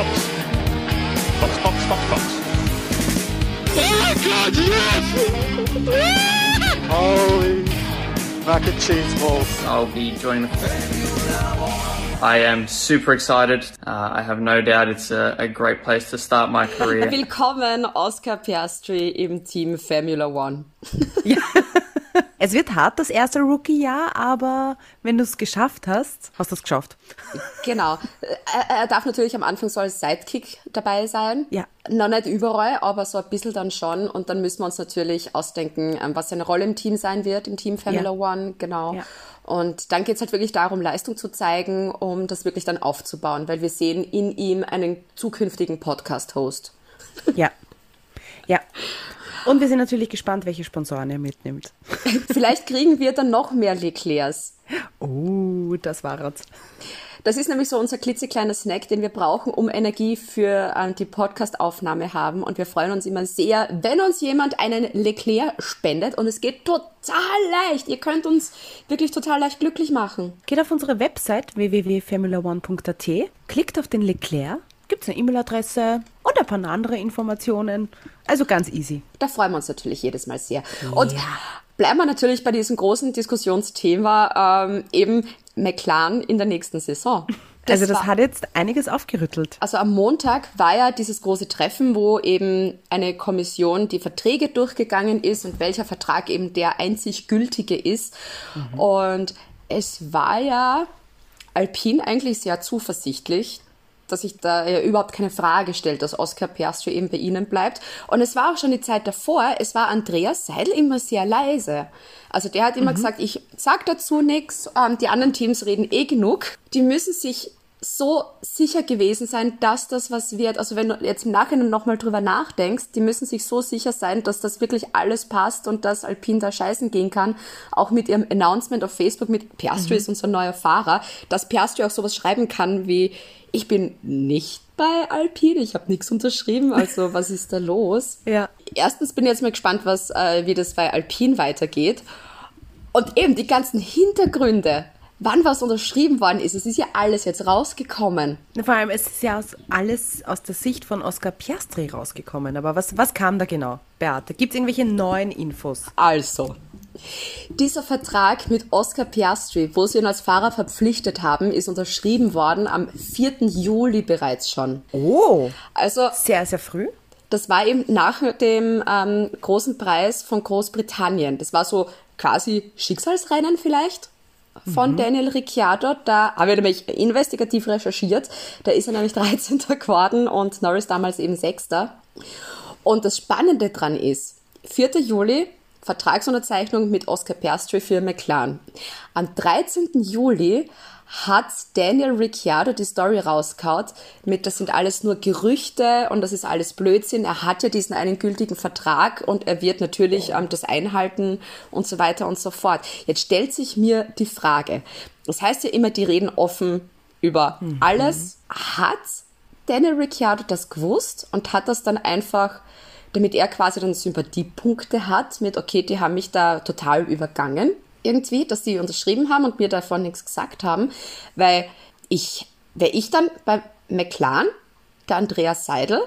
Box. Box, Box, Box, Box. Oh Gott, yes! Holy mac and cheese balls. I'll be joining the I am super excited. Uh, I have no doubt it's a, a great place to start my career. Willkommen, Oscar Piastri im Team Formula One. Es wird hart, das erste Rookie-Jahr, aber wenn du es geschafft hast, hast du es geschafft. Genau. Er, er, darf natürlich am Anfang so als Sidekick dabei sein. Ja. Noch nicht überall, aber so ein bisschen dann schon. Und dann müssen wir uns natürlich ausdenken, ähm, was seine Rolle im Team sein wird, im Team Formula ja. One. Genau. Ja. Und dann geht es halt wirklich darum, Leistung zu zeigen, um das wirklich dann aufzubauen, weil wir sehen in ihm einen zukünftigen Podcast-Host. Ja. Ja. Und wir sind natürlich gespannt, welche Sponsoren er mitnimmt. Vielleicht kriegen wir dann noch mehr Leclercs. Oh, das war es. Das ist nämlich so unser klitzekleiner Snack, den wir brauchen, um Energie für äh, die Podcast-Aufnahme haben. Und wir freuen uns immer sehr, wenn uns jemand einen Leclerc spendet. Und es geht total leicht. Ihr könnt uns wirklich total leicht glücklich machen. Geht auf unsere Website www.formula1.at, klickt auf den Leclerc gibt es eine E-Mail-Adresse paar andere Informationen. Also ganz easy. Da freuen wir uns natürlich jedes Mal sehr. Und ja. bleiben wir natürlich bei diesem großen Diskussionsthema, ähm, eben McLaren in der nächsten Saison. Das also das war, hat jetzt einiges aufgerüttelt. Also am Montag war ja dieses große Treffen, wo eben eine Kommission die Verträge durchgegangen ist und welcher Vertrag eben der einzig gültige ist. Mhm. Und es war ja Alpine eigentlich sehr zuversichtlich, dass sich da ja überhaupt keine Frage stellt, dass Oscar Piastri eben bei ihnen bleibt. Und es war auch schon die Zeit davor, es war Andreas Seidel immer sehr leise. Also der hat immer mhm. gesagt, ich sag dazu nichts, ähm, die anderen Teams reden eh genug. Die müssen sich so sicher gewesen sein, dass das was wird. Also wenn du jetzt im Nachhinein nochmal drüber nachdenkst, die müssen sich so sicher sein, dass das wirklich alles passt und dass Alpine da scheißen gehen kann. Auch mit ihrem Announcement auf Facebook mit Piastri mhm. ist unser neuer Fahrer, dass Piastri auch sowas schreiben kann wie, ich bin nicht bei Alpine, ich habe nichts unterschrieben, also was ist da los? Ja. Erstens bin ich jetzt mal gespannt, was, äh, wie das bei Alpine weitergeht. Und eben die ganzen Hintergründe wann was unterschrieben worden ist. Es ist ja alles jetzt rausgekommen. Vor allem, es ist ja aus, alles aus der Sicht von Oscar Piastri rausgekommen. Aber was, was kam da genau, Beate? Gibt es irgendwelche neuen Infos? Also, dieser Vertrag mit Oscar Piastri, wo sie ihn als Fahrer verpflichtet haben, ist unterschrieben worden am 4. Juli bereits schon. Oh, also sehr, sehr früh. Das war eben nach dem ähm, großen Preis von Großbritannien. Das war so quasi Schicksalsrennen vielleicht von mhm. Daniel Ricciardo. Da habe ich nämlich investigativ recherchiert. Da ist er nämlich 13. geworden und Norris damals eben 6. Und das Spannende dran ist, 4. Juli, Vertragsunterzeichnung mit Oscar Piastri für McLaren. Am 13. Juli hat Daniel Ricciardo die Story rausgehaut mit, das sind alles nur Gerüchte und das ist alles Blödsinn. Er hat ja diesen einen gültigen Vertrag und er wird natürlich ähm, das einhalten und so weiter und so fort. Jetzt stellt sich mir die Frage, das heißt ja immer, die reden offen über mhm. alles. Hat Daniel Ricciardo das gewusst und hat das dann einfach damit er quasi dann Sympathiepunkte hat mit, okay, die haben mich da total übergangen irgendwie, dass sie unterschrieben haben und mir davon nichts gesagt haben, weil ich, wäre ich dann bei McLaren, der Andreas Seidel,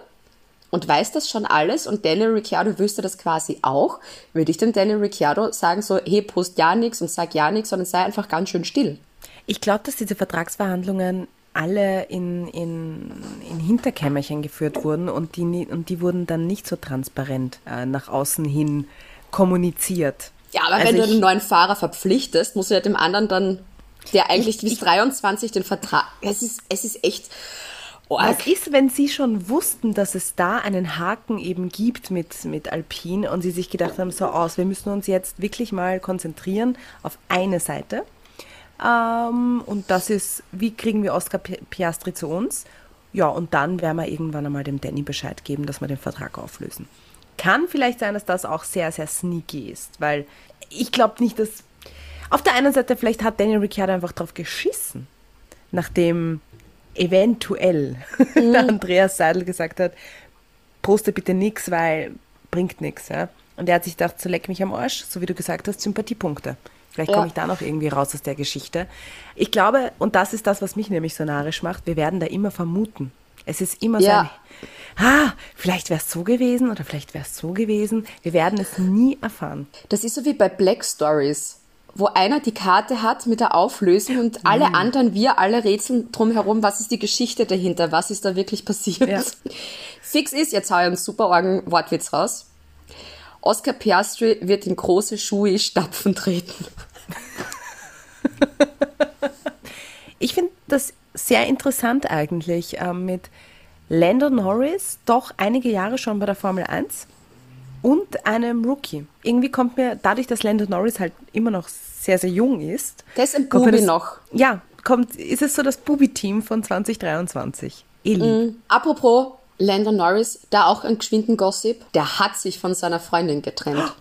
und weiß das schon alles und Daniel Ricciardo wüsste das quasi auch, würde ich dem Daniel Ricciardo sagen so, hey, post ja nichts und sag ja nichts, sondern sei einfach ganz schön still. Ich glaube, dass diese Vertragsverhandlungen alle in, in, in Hinterkämmerchen geführt wurden und die, und die wurden dann nicht so transparent äh, nach außen hin kommuniziert. Ja, aber also wenn du einen neuen Fahrer verpflichtest, muss ja dem anderen dann, der eigentlich ich, bis ich, 23 den Vertrag. Es ist, es ist echt. Org. Was ist, wenn Sie schon wussten, dass es da einen Haken eben gibt mit, mit Alpine und Sie sich gedacht haben, so aus, wir müssen uns jetzt wirklich mal konzentrieren auf eine Seite. Ähm, und das ist, wie kriegen wir Oscar Piastri zu uns? Ja, und dann werden wir irgendwann einmal dem Danny Bescheid geben, dass wir den Vertrag auflösen. Kann vielleicht sein, dass das auch sehr, sehr sneaky ist, weil ich glaube nicht, dass. Auf der einen Seite, vielleicht hat Daniel Ricciardo einfach drauf geschissen, nachdem eventuell mhm. der Andreas Seidel gesagt hat, poste bitte nichts, weil bringt nichts. Ja? Und er hat sich gedacht, so leck mich am Arsch, so wie du gesagt hast, Sympathiepunkte. Vielleicht ja. komme ich da noch irgendwie raus aus der Geschichte. Ich glaube, und das ist das, was mich nämlich so narrisch macht, wir werden da immer vermuten. Es ist immer Ja. so ein, ah, vielleicht wäre es so gewesen oder vielleicht wäre es so gewesen. Wir werden es nie erfahren. Das ist so wie bei Black Stories, wo einer die Karte hat mit der Auflösung und alle anderen, wir alle rätseln drumherum, was ist die Geschichte dahinter, was ist da wirklich passiert. Ja. Fix ist, jetzt hau ich einen super Orgen Wortwitz raus. Oscar Piastri wird in große Schuhe stapfen treten. Ich finde das sehr interessant eigentlich ähm, mit Lando Norris, doch einige Jahre schon bei der Formel 1 und einem Rookie. Irgendwie kommt mir, dadurch, dass Lando Norris halt immer noch sehr, sehr jung ist. Der ist ein Bubi noch. Ja, kommt, ist es so das Bubi-Team von 2023. Eli. Apropos Lando Norris, da auch ein geschwinden Gossip, der hat sich von seiner Freundin getrennt.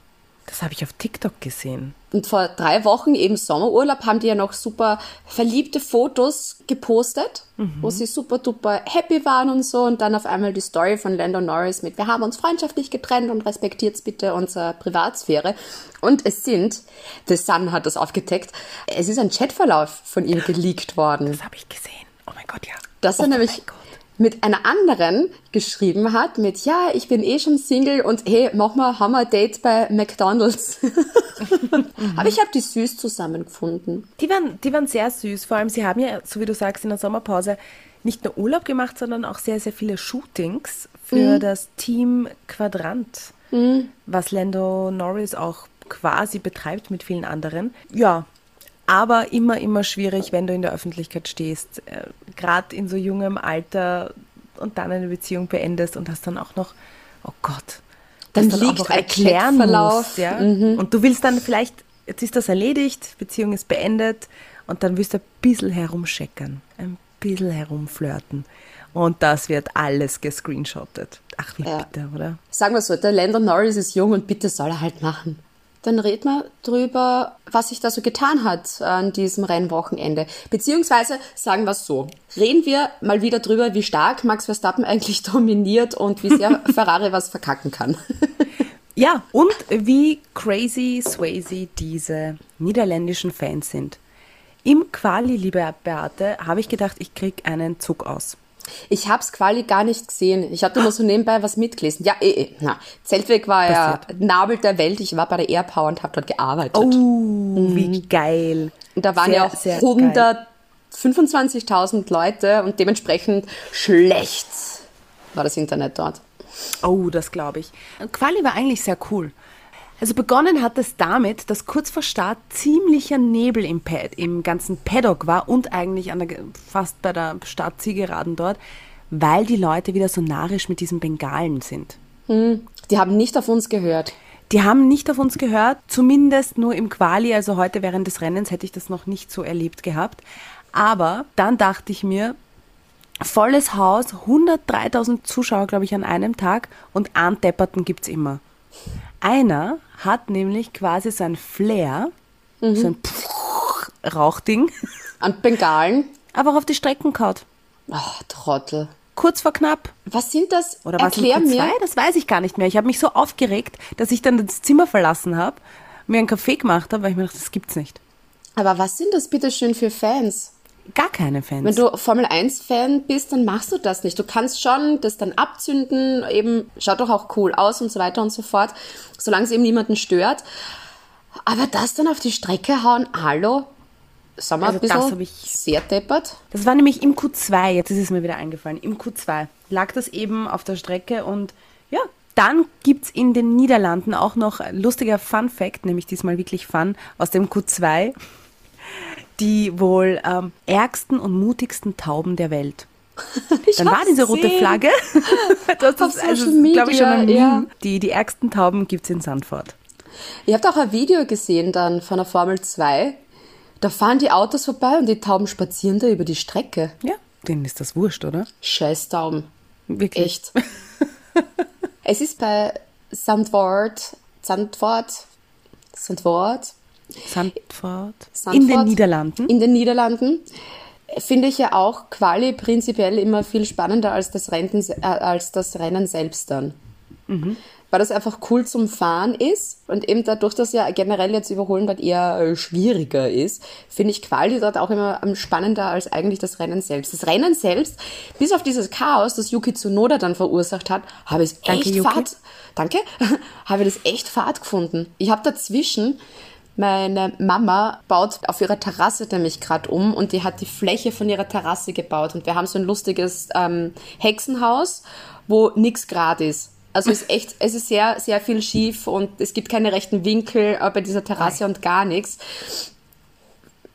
Das habe ich auf TikTok gesehen. Und vor drei Wochen, eben Sommerurlaub, haben die ja noch super verliebte Fotos gepostet, wo sie super duper happy waren und so. Und dann auf einmal die Story von Lando Norris mit, wir haben uns freundschaftlich getrennt und respektiert bitte unsere Privatsphäre. Und es sind, The Sun hat das aufgedeckt, es ist ein Chatverlauf von ihm geleakt worden. Das habe ich gesehen. Oh mein Gott, ja. dass oh er nämlich Gott. Mit einer anderen geschrieben hat, mit, ja, ich bin eh schon Single und hey, mach mal, haben wir ein Date bei McDonalds. Aber ich habe die süß zusammengefunden. Die waren, die waren sehr süß. Vor allem, sie haben ja, so wie du sagst, in der Sommerpause nicht nur Urlaub gemacht, sondern auch sehr, sehr viele Shootings für das Team Quadrant, was Lando Norris auch quasi betreibt mit vielen anderen. Ja, aber immer, immer schwierig, wenn du in der Öffentlichkeit stehst, äh, gerade in so jungem Alter und dann eine Beziehung beendest und hast dann auch noch, oh Gott, Dann das auch liegt ein erklären Chatverlauf. musst, ja? Und du willst dann vielleicht, jetzt ist das erledigt, Beziehung ist beendet und dann willst du ein bisschen herumscheckern, ein bisschen herumflirten. Und das wird alles gescreenshottet. Ach, wie Ja. bitter, oder? Sagen wir so, der Lando Norris ist jung und bitte soll er halt machen. Dann reden wir drüber, was sich da so getan hat an diesem Rennwochenende. Beziehungsweise sagen wir es so, reden wir mal wieder drüber, wie stark Max Verstappen eigentlich dominiert und wie sehr Ferrari was verkacken kann. Ja, und wie crazy Swayze diese niederländischen Fans sind. Im Quali, liebe Beate, habe ich gedacht, ich krieg einen Zug aus. Ich hab's quasi gar nicht gesehen. Ich hatte nur so nebenbei was mitgelesen. Ja, eh, eh. Na, Zeltweg war ja Nabel der Welt. Ich war bei der Airpower und habe dort gearbeitet. Oh, wie geil. und da waren sehr, ja auch sehr geil. 125.000 Leute und dementsprechend schlecht war das Internet dort. Oh, das glaube ich. Quali war eigentlich sehr cool. Also begonnen hat es damit, dass kurz vor Start ziemlicher Nebel im, Pad, im ganzen Paddock war und eigentlich an der, fast bei der Startzielgeraden dort, weil die Leute wieder so narrisch mit diesen Bengalen sind. Die haben nicht auf uns gehört. Die haben nicht auf uns gehört, zumindest nur im Quali, also heute während des Rennens hätte ich das noch nicht so erlebt gehabt. Aber dann dachte ich mir, volles Haus, 103.000 Zuschauer, glaube ich, an einem Tag und einen Depperten gibt's immer. Einer hat nämlich quasi sein Flair, so ein Rauchding, An Bengalen. aber auf die Strecken kaut. Ach, Trottel. Kurz vor knapp. Was sind das? Oder war es Erklär ein Q2? mir. Das weiß ich gar nicht mehr. Ich habe mich so aufgeregt, dass ich dann das Zimmer verlassen habe, mir einen Kaffee gemacht habe, weil ich mir dachte, das gibt's nicht. Aber was sind das bitte schön für Fans? Gar keine Fans. Wenn du Formel 1 Fan bist, dann machst du das nicht. Du kannst schon das dann abzünden, eben schaut doch auch cool aus und so weiter und so fort, solange es eben niemanden stört. Aber das dann auf die Strecke hauen, hallo? Sagen wir Also ein das bisschen ich- sehr deppert. Das war nämlich im Q2, jetzt ist es mir wieder eingefallen. Im Q2 lag das eben auf der Strecke und ja, dann gibt's in den Niederlanden auch noch lustiger Fun Fact, nämlich diesmal wirklich Fun, aus dem Q2, die wohl ähm, ärgsten und mutigsten Tauben der Welt. Ich Dann war diese rote. Flagge. das Auf ist, also, glaube ich, schon ein Meme. ja. Die, die ärgsten Tauben gibt's in Sandford. Ihr habt auch ein Video gesehen dann von der Formel 2. Da fahren die Autos vorbei und die Tauben spazieren da über die Strecke. Ja, denen ist das wurscht, oder? Scheiß Tauben. Wirklich. Echt. es ist bei Sandford, Sandford, Sandford, Sandford. Sandford In den Niederlanden. In den Niederlanden finde ich ja auch Quali prinzipiell immer viel spannender als das Rennen, äh, als das Rennen selbst dann. weil das einfach cool zum Fahren ist und eben dadurch, dass ja generell jetzt Überholen dort eher äh, schwieriger ist, finde ich Quali dort auch immer ähm, spannender als eigentlich das Rennen selbst. Das Rennen selbst, bis auf dieses Chaos, das Yuki Tsunoda dann verursacht hat, habe ich es Danke, echt Yuki. fad, danke, habe ich das echt fad gefunden. Ich habe dazwischen meine Mama baut auf ihrer Terrasse nämlich gerade um und die hat die Fläche von ihrer Terrasse gebaut. Und wir haben so ein lustiges ähm, Hexenhaus, wo nix grad ist. Also es ist echt, es ist sehr, sehr viel schief und es gibt keine rechten Winkel äh, bei dieser Terrasse und gar nichts.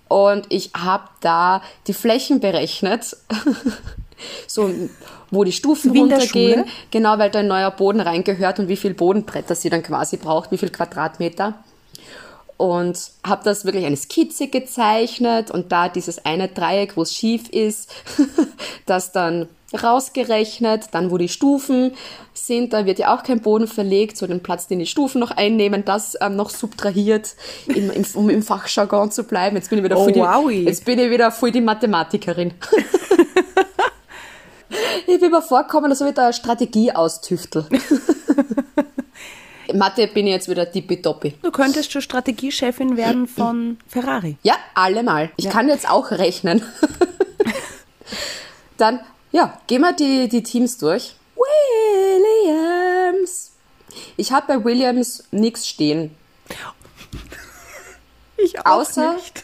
Und ich habe da die Flächen berechnet, so wo die Stufen Wie runtergehen, genau, weil da ein neuer Boden reingehört und wie viel Bodenbretter sie dann quasi braucht, wie viel Quadratmeter und habe das wirklich eine Skizze gezeichnet und da dieses eine Dreieck, wo es schief ist, das dann rausgerechnet, dann wo die Stufen sind, da wird ja auch kein Boden verlegt, so den Platz, den die Stufen noch einnehmen, das ähm, noch subtrahiert, im, im, um im Fachjargon zu bleiben. Jetzt bin ich wieder Oh, voll die, jetzt bin ich wieder voll die Mathematikerin. ich bin mir vorgekommen, als ob ich da eine Strategie austüftel. Mathe bin ich jetzt wieder tippitoppi. Du könntest schon Strategiechefin werden von Ferrari. Ja, allemal. Ich kann jetzt auch rechnen. Dann, ja, gehen wir die, die Teams durch. Williams. Ich habe bei Williams nichts stehen. Ich auch Außer- nicht.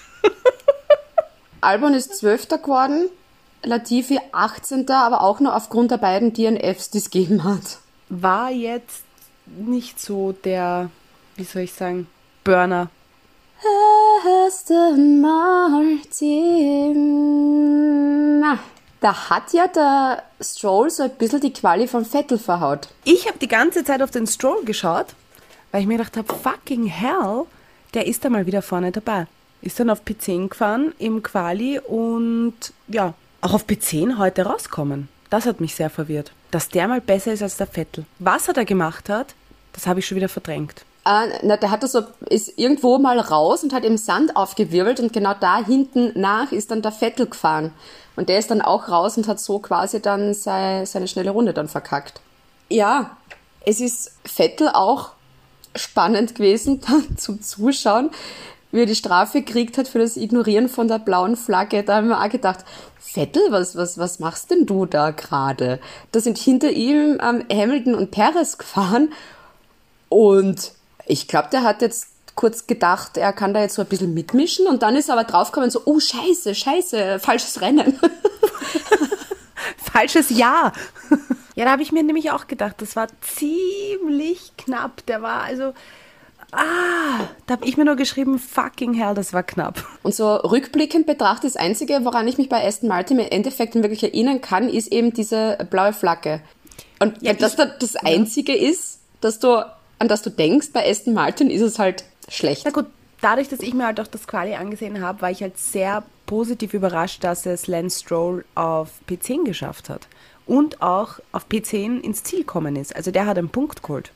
Albon ist Zwölfter geworden, Latifi 18. aber auch nur aufgrund der beiden DNFs, die es gegeben hat. War jetzt nicht so der, wie soll ich sagen, Burner. Aston Martin. Da hat ja der Stroll so ein bisschen die Quali von Vettel verhaut. Ich habe die ganze Zeit auf den Stroll geschaut, weil ich mir gedacht habe, fucking hell, der ist da mal wieder vorne dabei. Ist dann auf P10 gefahren im Quali und ja, auch auf P10 heute rauskommen. Das hat mich sehr verwirrt. Dass der mal besser ist als der Vettel. Was er da gemacht hat, das habe ich schon wieder verdrängt. Äh, na, der hat das so, ist irgendwo mal raus und hat im Sand aufgewirbelt und genau da hinten nach ist dann der Vettel gefahren. Und der ist dann auch raus und hat so quasi dann sei, seine schnelle Runde dann verkackt. Ja, es ist Vettel auch spannend gewesen dann zum Zuschauen, wie er die Strafe gekriegt hat für das Ignorieren von der blauen Flagge. Da haben wir auch gedacht, Vettel, was, was, was machst denn du da gerade? Da sind hinter ihm ähm, Hamilton und Perez gefahren und ich glaube, der hat jetzt kurz gedacht, er kann da jetzt so ein bisschen mitmischen und dann ist er aber draufgekommen so, oh scheiße, scheiße, falsches Rennen. Falsches Jahr. ja, da habe ich mir nämlich auch gedacht, das war ziemlich knapp. Der war also, ah, da habe ich mir nur geschrieben, fucking hell, das war knapp. Und so rückblickend betrachtet, das Einzige, woran ich mich bei Aston Martin im Endeffekt wirklich erinnern kann, ist eben diese blaue Flagge. Und Ja, wenn das ich- da das Einzige ist, dass du, an das du denkst bei Aston Martin, ist es halt schlecht. Na gut, dadurch, dass ich mir halt auch das Quali angesehen habe, war ich halt sehr positiv überrascht, dass es Lance Stroll auf P10 geschafft hat. Und auch auf P10 ins Ziel kommen ist. Also der hat einen Punkt geholt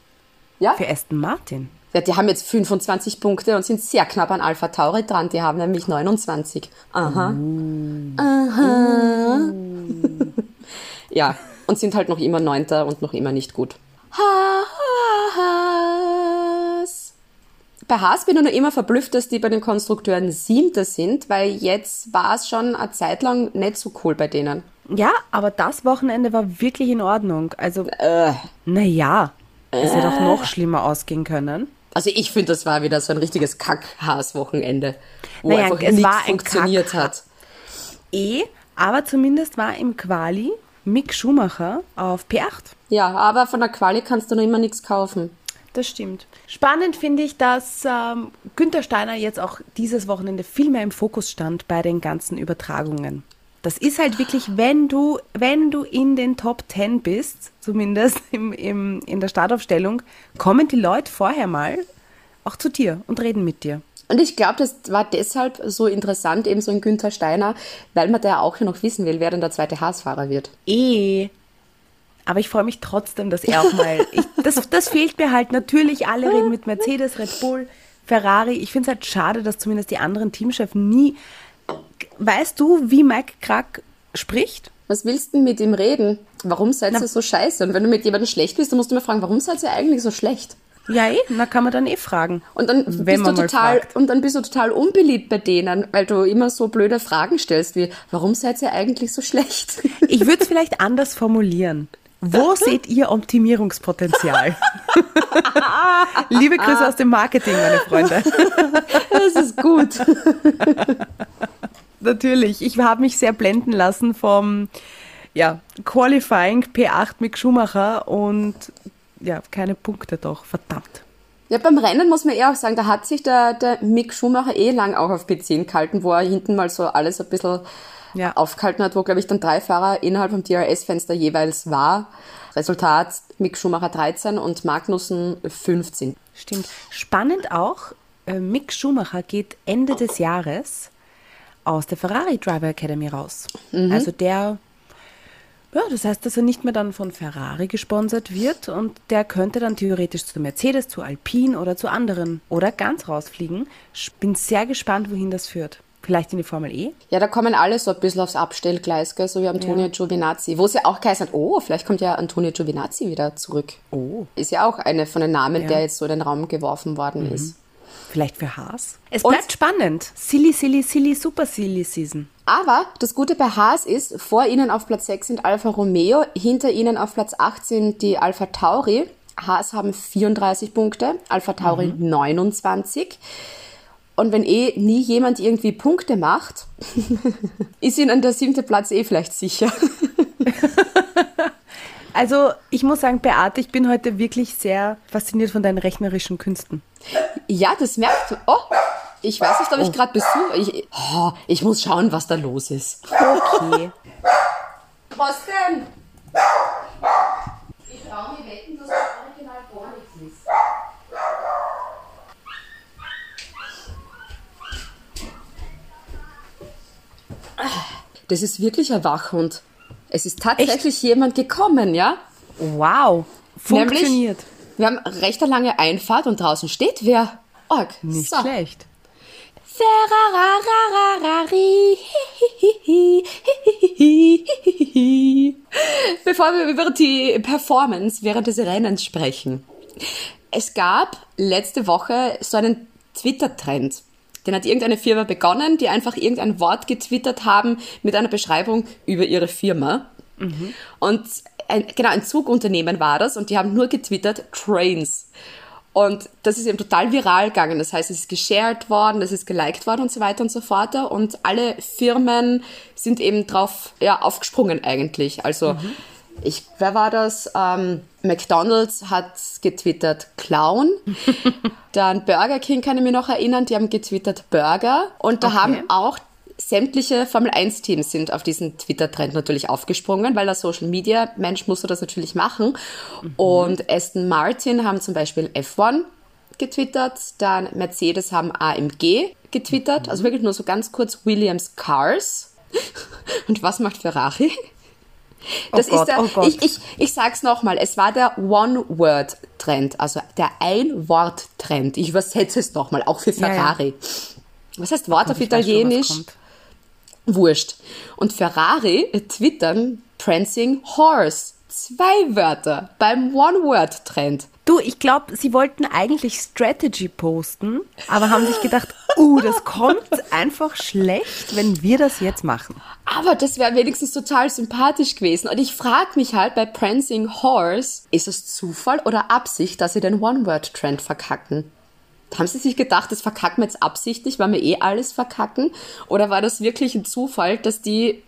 Ja, für Aston Martin. Ja, die haben jetzt 25 Punkte und sind sehr knapp an Alpha Tauri dran. Die haben nämlich 29. Aha. Aha. ja, und sind halt noch immer Neunter und noch immer nicht gut. Haas. Bei Haas bin ich noch immer verblüfft, dass die bei den Konstrukteuren Siebter sind, weil jetzt war es schon eine Zeit lang nicht so cool bei denen. Ja, aber das Wochenende war wirklich in Ordnung. Also, Äh. naja, es hätte auch noch schlimmer ausgehen können. Also ich finde, das war wieder so ein richtiges Kack-Haas-Wochenende, wo Naja, einfach es nichts funktioniert Kack- hat. Eh, aber zumindest war im Quali Mick Schumacher auf P8. Ja, aber von der Quali kannst du noch immer nichts kaufen. Das stimmt. Spannend finde ich, dass ähm, Günther Steiner jetzt auch dieses Wochenende viel mehr im Fokus stand bei den ganzen Übertragungen. Das ist halt wirklich, wenn du, wenn du in den Top 10 bist, zumindest im, im, in der Startaufstellung, kommen die Leute vorher mal auch zu dir und reden mit dir. Und ich glaube, das war deshalb so interessant, eben so ein Günther Steiner, weil man da auch noch wissen will, wer denn der zweite Haas-Fahrer wird. Eh. Aber ich freue mich trotzdem, dass er auch mal. Ich, das, das fehlt mir halt. Natürlich, alle reden mit Mercedes, Red Bull, Ferrari. Ich finde es halt schade, dass zumindest die anderen Teamchefs nie. Weißt du, wie Mike Krack spricht? Was willst du denn mit ihm reden? Warum seid ihr so scheiße? Und wenn du mit jemandem schlecht bist, dann musst du mir fragen, warum seid ihr eigentlich so schlecht? Ja, eh, da kann man dann eh fragen. Und dann bist du total und dann bist du total unbeliebt bei denen, weil du immer so blöde Fragen stellst wie warum seid ihr eigentlich so schlecht? Ich würde es vielleicht anders formulieren. Wo seht ihr Optimierungspotenzial? Liebe Grüße aus dem Marketing, meine Freunde. Das ist gut. Natürlich. Ich habe mich sehr blenden lassen vom ja, Qualifying P8 Mick Schumacher und ja, keine Punkte doch. Verdammt. Ja, beim Rennen muss man eher auch sagen, da hat sich der, der Mick Schumacher eh lang auch auf P10 gehalten, wo er hinten mal so alles ein bisschen Ja. aufgehalten hat, wo, glaube ich, dann drei Fahrer innerhalb vom DRS-Fenster jeweils war. Resultat Mick Schumacher 13 und Magnussen 15. Stimmt. Spannend auch, äh, Mick Schumacher geht Ende des Jahres aus der Ferrari Driver Academy raus. Also der, ja, das heißt, dass er nicht mehr dann von Ferrari gesponsert wird und der könnte dann theoretisch zu Mercedes, zu Alpine oder zu anderen oder ganz rausfliegen. Ich bin sehr gespannt, wohin das führt. Vielleicht in die Formel E? Ja, da kommen alle so ein bisschen aufs Abstellgleis, gell? so wie Antonio Giovinazzi. Wo es ja auch geheißen hat, oh, vielleicht kommt ja Antonio Giovinazzi wieder zurück. Oh. Ist ja auch eine von den Namen, Ja. der jetzt so in den Raum geworfen worden ist. Vielleicht für Haas? Es Und- bleibt spannend. Silly, silly, silly, super silly Season. Aber das Gute bei Haas ist, vor ihnen auf Platz 6 sind Alfa Romeo, hinter ihnen auf Platz 8 sind die Alfa Tauri. Haas haben 34 Punkte, Alfa Tauri 29. Und wenn eh nie jemand irgendwie Punkte macht, ist ihnen der siebte Platz eh vielleicht sicher. Also, ich muss sagen, Beate, ich bin heute wirklich sehr fasziniert von deinen rechnerischen Künsten. Ja, das merkt. Oh, ich weiß nicht, ob ich gerade Besuch. Ich, oh, ich muss schauen, was da los ist. Okay. Was denn? Ich traue mir wetten, dass das Original gar nichts ist. Das ist wirklich ein Wachhund. Es ist tatsächlich jemand gekommen, ja? Wow. Funktioniert. Nämlich, wir haben recht eine lange Einfahrt und draußen steht wer. Org. Nicht so. schlecht. Bevor wir über die Performance während des Rennens sprechen. Es gab letzte Woche so einen Twitter-Trend. Den hat irgendeine Firma begonnen, die einfach irgendein Wort getwittert haben mit einer Beschreibung über ihre Firma. Und ein, genau, ein Zugunternehmen war das und die haben nur getwittert Trains. Und das ist eben total viral gegangen. Das heißt, es ist geshared worden, es ist geliked worden und so weiter und so fort. Und alle Firmen sind eben drauf ja, aufgesprungen eigentlich. Also, ich, wer war das? Ähm, McDonald's hat getwittert Clown. Dann Burger King kann ich mich noch erinnern, die haben getwittert Burger. Und da Okay. haben auch sämtliche Formel 1 Teams sind auf diesen Twitter-Trend natürlich aufgesprungen, weil als Social Media Mensch musst du das natürlich machen. Und Aston Martin haben zum Beispiel F1 getwittert, dann Mercedes haben AMG getwittert, also wirklich nur so ganz kurz Williams Cars. Und was macht Ferrari? Das Gott, ist der, oh Gott. ich, ich, ich sag's nochmal, es war der One-Word-Trend, also der Ein-Wort-Trend. Ich übersetze es nochmal, auch für Ja, ja. Ferrari. Was heißt Wort auf schon, Italienisch? kommt. Wurscht. Und Ferrari twittern Prancing Horse. Zwei Wörter beim One-Word-Trend. Du, ich glaube, sie wollten eigentlich Strategy posten, aber haben sich gedacht, uh, das kommt einfach schlecht, wenn wir das jetzt machen. Aber das wäre wenigstens total sympathisch gewesen. Und ich frage mich halt bei Prancing Horse, ist es Zufall oder Absicht, dass sie den One-Word-Trend verkacken? Haben sie sich gedacht, das verkacken wir jetzt absichtlich, weil wir eh alles verkacken? Oder war das wirklich ein Zufall, dass die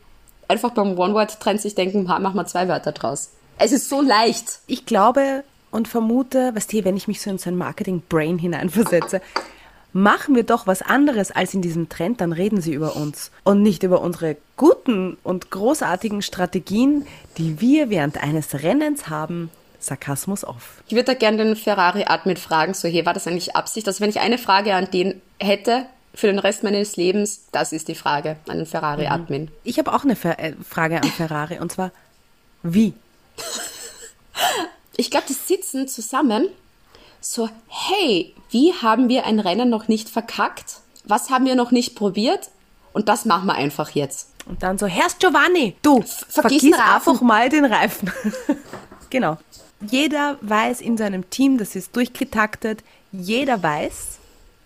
einfach beim One-Word-Trend sich denken, machen wir zwei Wörter draus? Es ist so leicht. Ich glaube und vermute, weißt du, wenn ich mich so in so ein Marketing-Brain hineinversetze, machen wir doch was anderes als in diesem Trend, dann reden sie über uns und nicht über unsere guten und großartigen Strategien, die wir während eines Rennens haben. Sarkasmus off. Ich würde da gerne den Ferrari-Admin fragen, so, hey, war das eigentlich Absicht? Also wenn ich eine Frage an den hätte für den Rest meines Lebens, das ist die Frage an den Ferrari-Admin. Ich habe auch eine äh, Frage an Ferrari und zwar, wie? Ich glaube, die sitzen zusammen so, hey, wie haben wir ein Rennen noch nicht verkackt? Was haben wir noch nicht probiert? Und das machen wir einfach jetzt. Und dann so, Herr Giovanni, du, vergiss vergiss einfach mal den Reifen. genau. Jeder weiß in seinem Team, das ist durchgetaktet, jeder weiß,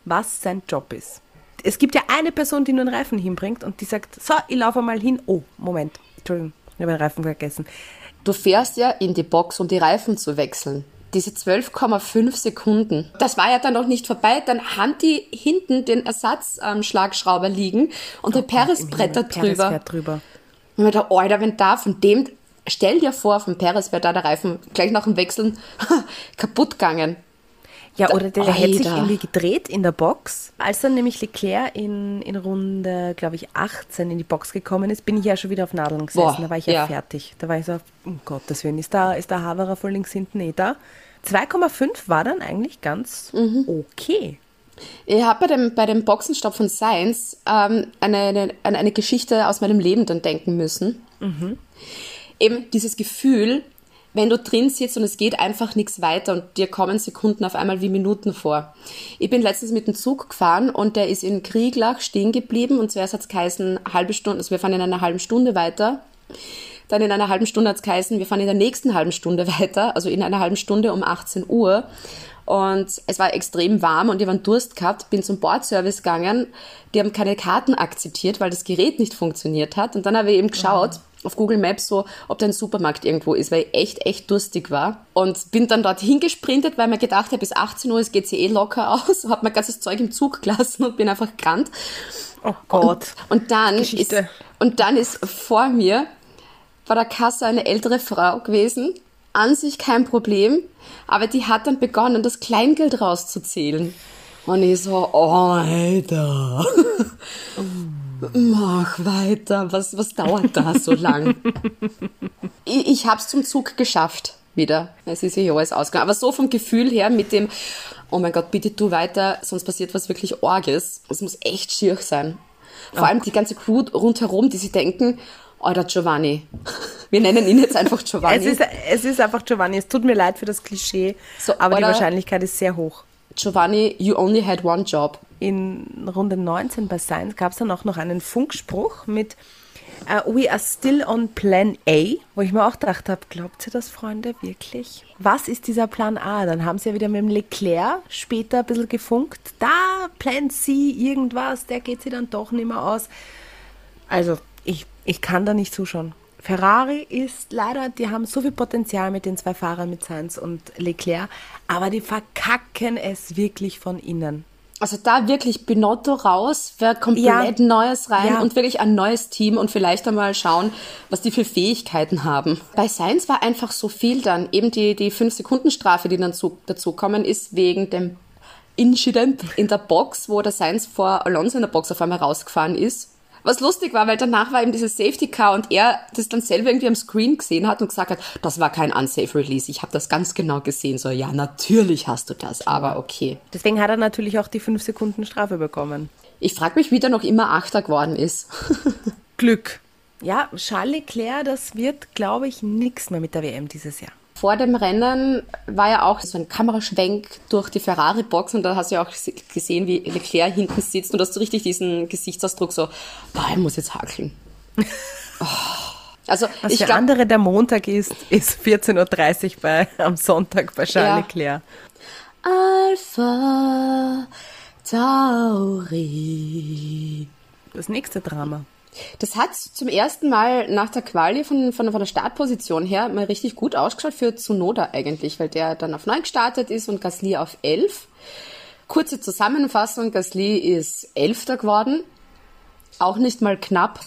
was sein Job ist. Es gibt ja eine Person, die nur einen Reifen hinbringt und die sagt, so, ich laufe mal hin. Oh, Moment, Entschuldigung, habe den Reifen vergessen. Du fährst ja in die Box, um die Reifen zu wechseln. Diese 12,5 Sekunden. Das war ja dann noch nicht vorbei. Dann haben die hinten den Ersatzschlagschrauber liegen und der Perez brettert drüber. fährt drüber. Und mir da, Alter, wenn da von dem, stell dir vor, von Perez wäre da der Reifen gleich nach dem Wechseln kaputt gegangen. Ja, oder der Alter. hätte sich irgendwie gedreht in der Box. Als dann nämlich Leclerc in, in Runde, glaube ich, 18 in die Box gekommen ist, bin ich ja schon wieder auf Nadeln gesessen. Boah, da war ich ja, ja. fertig. Da war ich so, um Gottes Willen, ist da, ist der Haverer von links hinten eh da? 2,5 war dann eigentlich ganz Mhm. okay. Ich habe bei dem, bei dem Boxenstopp von Science ähm, eine, eine, an eine Geschichte aus meinem Leben dann denken müssen. Eben dieses Gefühl, wenn du drin sitzt und es geht einfach nichts weiter und dir kommen Sekunden auf einmal wie Minuten vor. Ich bin letztens mit dem Zug gefahren und der ist in Krieglach stehen geblieben und zuerst hat es geheißen, halbe Stunde, also wir fahren in einer halben Stunde weiter. Dann in einer halben Stunde hat es geheißen, wir fahren in der nächsten halben Stunde weiter, also in einer halben Stunde um 18 Uhr. Und es war extrem warm und ich habe Durst gehabt, bin zum Bordservice gegangen. Die haben keine Karten akzeptiert, weil das Gerät nicht funktioniert hat. Und dann habe ich eben geschaut auf Google Maps so, ob da ein Supermarkt irgendwo ist, weil ich echt, echt durstig war. Und bin dann dort hingesprintet, weil mir gedacht habe, bis 18 Uhr, es geht eh locker aus. Habe mein ganzes Zeug im Zug gelassen und bin einfach gerannt. Oh Gott. Und dann, ist, und dann ist vor mir bei der Kasse eine ältere Frau gewesen. An sich kein Problem, aber die hat dann begonnen, das Kleingeld rauszuzählen. Und ich so, oh, Alter. Mach weiter. Was, was dauert da so lang? ich, ich hab's zum Zug geschafft wieder. Es ist ja alles ausgegangen. Aber so vom Gefühl her mit dem, oh mein Gott, bitte tu weiter, sonst passiert was wirklich Orges. Es muss echt schier sein. Vor allem die ganze Crew rundherum, die sich denken, Alter Giovanni. Wir nennen ihn jetzt einfach Giovanni. Es ist, es ist einfach Giovanni. Es tut mir leid für das Klischee, So, aber die oder- Wahrscheinlichkeit ist sehr hoch. Giovanni, you only had one job. In Runde 19 bei Science gab es dann auch noch einen Funkspruch mit äh, We are still on Plan A, wo ich mir auch gedacht habe, glaubt ihr das, Freunde, wirklich? Was ist dieser Plan A? Dann haben sie ja wieder mit dem Leclerc später ein bisschen gefunkt. Da, Plan C, irgendwas, der geht sie dann doch nicht mehr aus. Also, ich, ich kann da nicht zuschauen. Ferrari ist leider, die haben so viel Potenzial mit den zwei Fahrern, mit Sainz und Leclerc, aber die verkacken es wirklich von innen. Also da wirklich Binotto raus, wäre komplett Ja. Neues rein Ja. und wirklich ein neues Team und vielleicht einmal schauen, was die für Fähigkeiten haben. Bei Sainz war einfach so viel dann. Eben die, die 5-Sekunden-Strafe, die dann zu, dazukommen ist, wegen dem Incident in der Box, wo der Sainz vor Alonso in der Box auf einmal rausgefahren ist. Was lustig war, weil danach war eben dieses Safety Car und er das dann selber irgendwie am Screen gesehen hat und gesagt hat, das war kein unsafe Release. Ich habe das ganz genau gesehen. So, ja, natürlich hast du das, aber okay. Deswegen hat er natürlich auch die 5 Sekunden Strafe bekommen. Ich frage mich, wie der noch immer Achter geworden ist. Glück. Ja, Charles Leclerc, das wird, glaube ich, nichts mehr mit der WM dieses Jahr. Vor dem Rennen war ja auch so ein Kameraschwenk durch die Ferrari-Box und da hast du ja auch gesehen, wie Leclerc hinten sitzt und hast du richtig diesen Gesichtsausdruck so, boah, er muss jetzt hackeln. Oh. Also Was ich für glaube, andere der Montag ist, ist 14.30 Uhr bei, am Sonntag bei Charles Ja. Leclerc. Alpha Tauri. Das nächste Drama. Das hat zum ersten Mal nach der Quali von, von, von der Startposition her mal richtig gut ausgeschaut für Tsunoda eigentlich, weil der dann auf 9 gestartet ist und Gasly auf 11. Kurze Zusammenfassung, Gasly ist Elfter geworden. Auch nicht mal knapp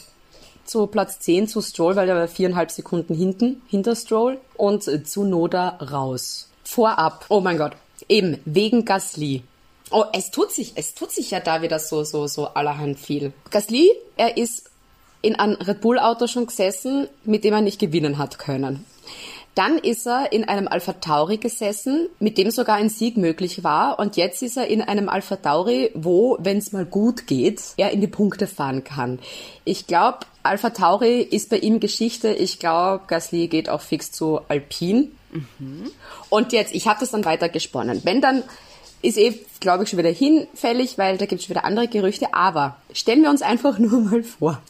zu Platz 10 zu Stroll, weil der war viereinhalb Sekunden hinten, hinter Stroll und Tsunoda raus. Vorab, oh mein Gott, eben wegen Gasly. Oh, es tut sich, es tut sich ja da wieder so, so, so allerhand viel. Gasly, er ist in einem Red Bull Auto schon gesessen, mit dem er nicht gewinnen hat können. Dann ist er in einem Alpha Tauri gesessen, mit dem sogar ein Sieg möglich war. Und jetzt ist er in einem Alpha Tauri, wo, wenn es mal gut geht, er in die Punkte fahren kann. Ich glaube, Alpha Tauri ist bei ihm Geschichte. Ich glaube, Gasly geht auch fix zu Alpine. Und jetzt, ich habe das dann weiter gesponnen. Wenn dann ist eh, glaube ich, schon wieder hinfällig, weil da gibt es schon wieder andere Gerüchte. Aber stellen wir uns einfach nur mal vor,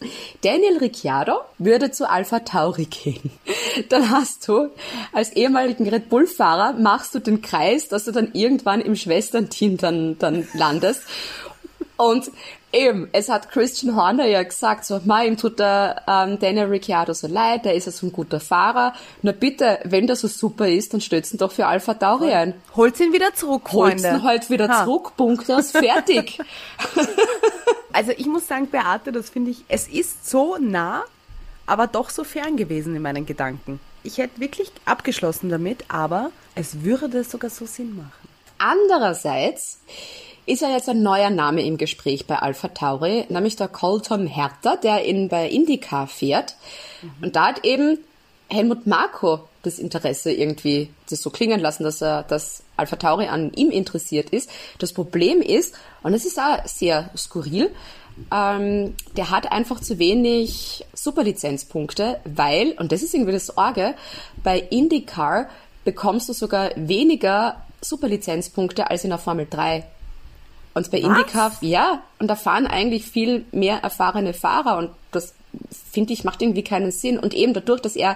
Daniel Ricciardo würde zu Alpha Tauri gehen. Dann hast du als ehemaligen Red Bull-Fahrer machst du den Kreis, dass du dann irgendwann im Schwesternteam dann, dann landest. Und Eben, es hat Christian Horner ja gesagt, so, ma, ihm tut der ähm, Daniel Ricciardo so leid, der ist ja so ein guter Fahrer. Na bitte, wenn der so super ist, dann stützt ihn doch für Alpha Tauri ein. Holt ihn wieder zurück, Holt Freunde. ihn halt wieder Ha. zurück, Punkt aus, fertig. Also ich muss sagen, Beate, das finde ich, es ist so nah, aber doch so fern gewesen in meinen Gedanken. Ich hätte wirklich abgeschlossen damit, aber es würde sogar so Sinn machen. Andererseits ist ja jetzt ein neuer Name im Gespräch bei Alpha Tauri, nämlich der Colton Herter, der in, bei IndyCar fährt. Und da hat eben Helmut Marko das Interesse irgendwie das so klingen lassen, dass er, dass Alpha Tauri an ihm interessiert ist. Das Problem ist, und es ist auch sehr skurril, ähm, der hat einfach zu wenig Superlizenzpunkte, weil, und das ist irgendwie das Orge, bei IndyCar bekommst du sogar weniger Superlizenzpunkte als in der Formel 3. Und bei IndyCar, ja, und da fahren eigentlich viel mehr erfahrene Fahrer und das finde ich macht irgendwie keinen Sinn. Und eben dadurch, dass er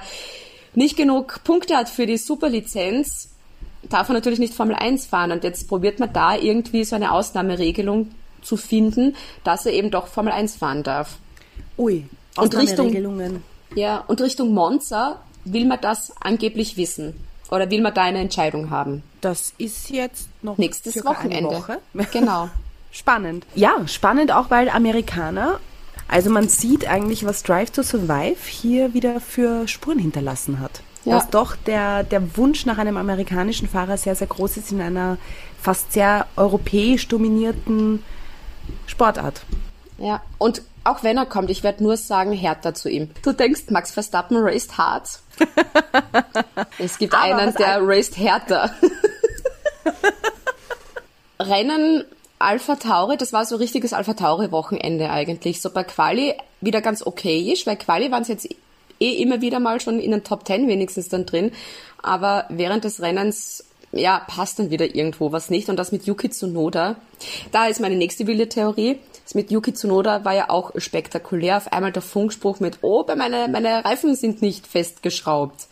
nicht genug Punkte hat für die Superlizenz, darf er natürlich nicht Formel 1 fahren. Und jetzt probiert man da irgendwie so eine Ausnahmeregelung zu finden, dass er eben doch Formel 1 fahren darf. Ui, Und Richtung- Ausnahmeregelungen. Ja, und Richtung Monza will man das angeblich wissen. Oder will man da eine Entscheidung haben? Das ist jetzt noch Nächstes circa eine Wochenende. Woche. Genau. Spannend. Ja, spannend auch, weil Amerikaner, also man sieht eigentlich, was Drive to Survive hier wieder für Spuren hinterlassen hat. Ja. Dass doch der, der Wunsch nach einem amerikanischen Fahrer sehr, sehr groß ist in einer fast sehr europäisch dominierten Sportart. Ja, und auch wenn er kommt, ich werde nur sagen, härter zu ihm. Du denkst, Max Verstappen raced hart. es gibt Aber einen, der ein- raced härter. Rennen Alpha Tauri, das war so richtiges Alpha Tauri Wochenende eigentlich. So bei Quali wieder ganz okay ist, weil Quali waren es jetzt eh immer wieder mal schon in den Top 10 wenigstens dann drin. Aber während des Rennens, ja, passt dann wieder irgendwo was nicht. Und das mit Yuki Tsunoda, da ist meine nächste wilde Theorie. Das mit Yuki Tsunoda war ja auch spektakulär. Auf einmal der Funkspruch mit, oh, meine, meine Reifen sind nicht festgeschraubt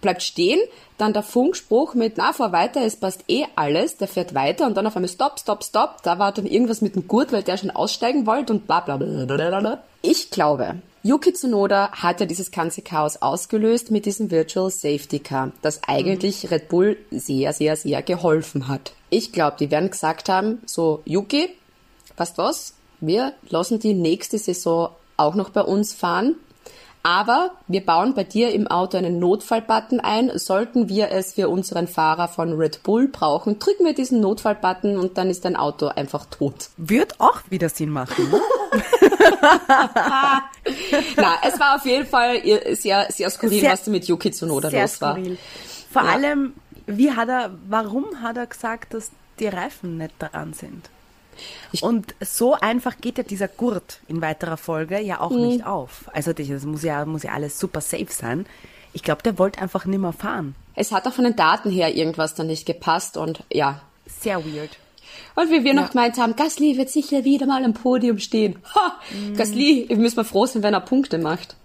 bleibt stehen, dann der Funkspruch mit, na, fahr weiter, es passt eh alles, der fährt weiter und dann auf einmal stopp, stopp, stopp, da war dann irgendwas mit dem Gurt, weil der schon aussteigen wollte und bla bla bla bla bla bla. Ich glaube, Yuki Tsunoda hat ja dieses ganze Chaos ausgelöst mit diesem Virtual Safety Car, das eigentlich Red Bull sehr, sehr, sehr geholfen hat. Ich glaube, die werden gesagt haben, so, Yuki, weißt was, wir lassen die nächste Saison auch noch bei uns fahren, aber wir bauen bei dir im Auto einen Notfallbutton ein. Sollten wir es für unseren Fahrer von Red Bull brauchen, drücken wir diesen Notfallbutton und dann ist dein Auto einfach tot. Wird auch wieder Sinn machen. ne? Na, es war auf jeden Fall sehr, sehr skurril, Sehr- was da mit Yuki Tsunoda Sehr los war. skurril. Vor Ja. allem, wie hat er, warum hat er gesagt, dass die Reifen nicht dran sind? Und so einfach geht ja dieser Gurt in weiterer Folge ja auch Mhm. nicht auf. Also das muss ja, muss ja alles super safe sein. Ich glaube, der wollte einfach nimmer fahren. Es hat auch von den Daten her irgendwas da nicht gepasst und ja. Sehr weird. Und wie wir noch gemeint haben, Gasly wird sicher wieder mal am Podium stehen. Ha! Gasly, wir müssen mal froh sein, wenn er Punkte macht.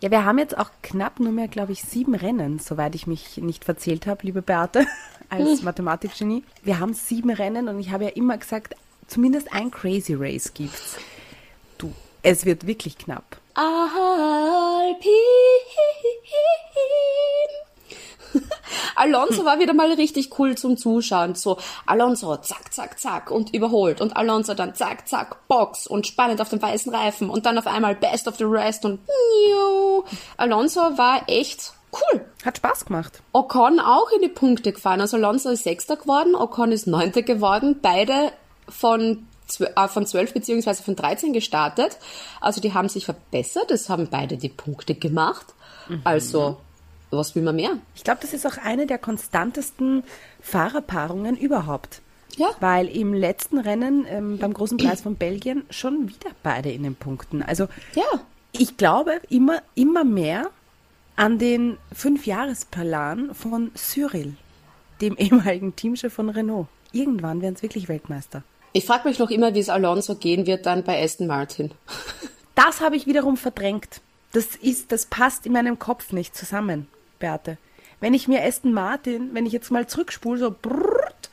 Ja, wir haben jetzt auch knapp nur mehr, glaube ich, sieben Rennen, soweit ich mich nicht verzählt habe, liebe Beate, als Hm. Mathematikgenie. Wir haben sieben Rennen und ich habe ja immer gesagt, zumindest ein Crazy Race gibt's. Du, es wird wirklich knapp. Alpin. Alonso war wieder mal richtig cool zum Zuschauen. So, Alonso, zack, zack, zack und überholt. Und Alonso dann zack, zack, Box und spannend auf dem weißen Reifen. Und dann auf einmal Best of the Rest und Niu. Alonso war echt cool. Hat Spaß gemacht. Ocon auch in die Punkte gefahren. Also Alonso ist Sechster geworden, Ocon ist Neunter geworden. Beide von, zw äh, von 12 beziehungsweise von 13 gestartet. Also die haben sich verbessert. Es haben beide die Punkte gemacht. Also, was will man mehr? Ich glaube, das ist auch eine der konstantesten Fahrerpaarungen überhaupt. Ja. Weil im letzten Rennen ähm, beim großen Preis von Belgien schon wieder beide in den Punkten. Also Ja. ich glaube immer, immer mehr an den Fünfjahresplan von Cyril, dem ehemaligen Teamchef von Renault. irgendwann werden es wirklich Weltmeister. Ich frage mich noch immer, wie es Alonso gehen wird dann bei Aston Martin. Das habe ich wiederum verdrängt. Das ist, das passt in meinem Kopf nicht zusammen, Beate. Wenn ich mir Aston Martin, wenn ich jetzt mal zurückspule, so brrrt,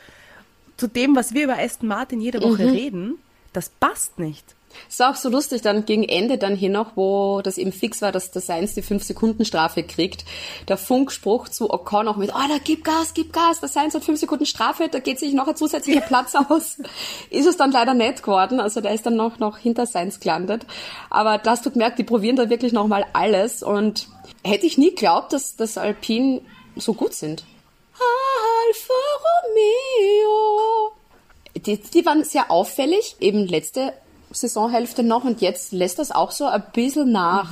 zu dem, was wir über Aston Martin jede Woche Mhm. reden, das passt nicht. Es war auch so lustig, dann gegen Ende dann hier noch, wo das eben fix war, dass der Sainz die 5-Sekunden-Strafe kriegt. Der Funkspruch zu Ocon noch mit, oh, da gib Gas, gib Gas, der Sainz hat 5 Sekunden Strafe, da geht sich noch ein zusätzlicher Platz aus. Ist es dann leider nicht geworden, also der ist dann noch, noch hinter Sainz gelandet. Aber das tut merkt, die probieren da wirklich nochmal alles und hätte ich nie geglaubt, dass das Alpine so gut sind. Alfa Romeo. Die, die waren sehr auffällig, eben letzte Saisonhälfte noch und jetzt lässt das auch so ein bisschen nach.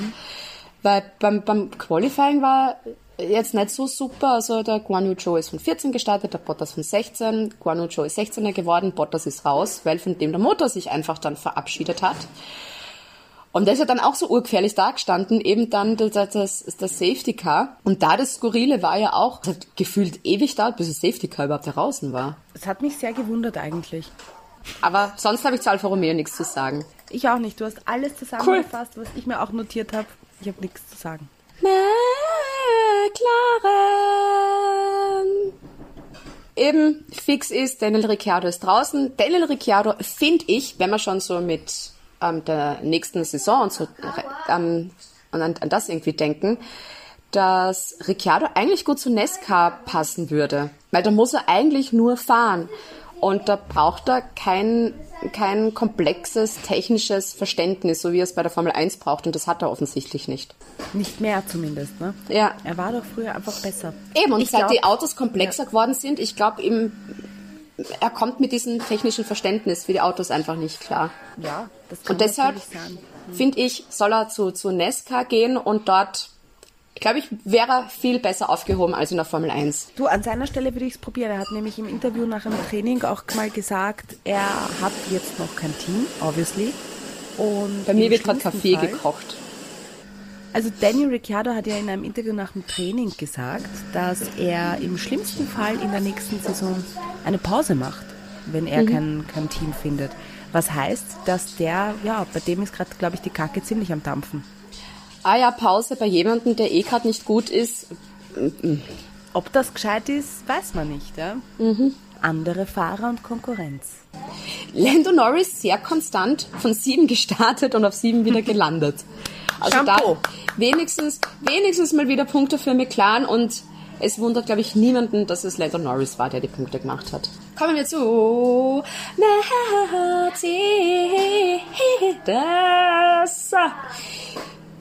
Weil beim, beim Qualifying war jetzt nicht so super. Also der Guan Yu Zhou ist von 14 gestartet, der Bottas von 16. Guan Yu Zhou ist 16er geworden, Bottas ist raus, weil von dem der Motor sich einfach dann verabschiedet hat. Und der ist ja dann auch so urgefährlich dagestanden, eben dann das, das, das Safety Car. Und da das Skurrile war ja auch, es hat gefühlt ewig dauert, bis das Safety Car überhaupt draußen war. Das hat mich sehr gewundert eigentlich. Aber sonst habe ich zu Alfa Romeo nichts zu sagen. Ich auch nicht. Du hast alles zusammengefasst, was ich mir auch notiert habe. Ich habe nichts zu sagen. McLaren. Eben fix ist, Daniel Ricciardo ist draußen. Daniel Ricciardo finde ich, wenn man schon so mit ähm, der nächsten Saison und so ähm, und an, an das irgendwie denken, dass Ricciardo eigentlich gut zu Nesca passen würde. Weil da muss er eigentlich nur fahren. Und da braucht er kein, kein komplexes technisches Verständnis, so wie er es bei der Formel 1 braucht. Und das hat er offensichtlich nicht. Nicht mehr zumindest, ne? Ja. Er war doch früher einfach besser. Eben, und ich seit glaub, die Autos komplexer geworden sind, ich glaube, er kommt mit diesem technischen Verständnis für die Autos einfach nicht klar. Ja, das kann Und deshalb sein. finde ich, soll er zu, zu Nesca gehen und dort, glaube ich, wäre er viel besser aufgehoben als in der Formel 1. Du, an seiner Stelle würde ich es probieren. Er hat nämlich im Interview nach dem Training auch mal gesagt, er hat jetzt noch kein Team, obviously. Und Bei mir wird gerade Kaffee Fall- gekocht. Also Daniel Ricciardo hat ja in einem Interview nach dem Training gesagt, dass er im schlimmsten Fall in der nächsten Saison eine Pause macht, wenn er kein, kein Team findet. Was heißt, dass der, ja, bei dem ist gerade, glaube ich, die Kacke ziemlich am Dampfen. Ah ja, Pause bei jemandem, der eh gerade nicht gut ist. Ob das gescheit ist, weiß man nicht. Ja? Andere Fahrer und Konkurrenz. Lando Norris sehr konstant von sieben gestartet und auf sieben wieder gelandet. Also Shampoo. da wenigstens, wenigstens mal wieder Punkte für McLaren und es wundert, glaube ich, niemanden, dass es Lando Norris war, der die Punkte gemacht hat. Kommen wir zu Mercedes.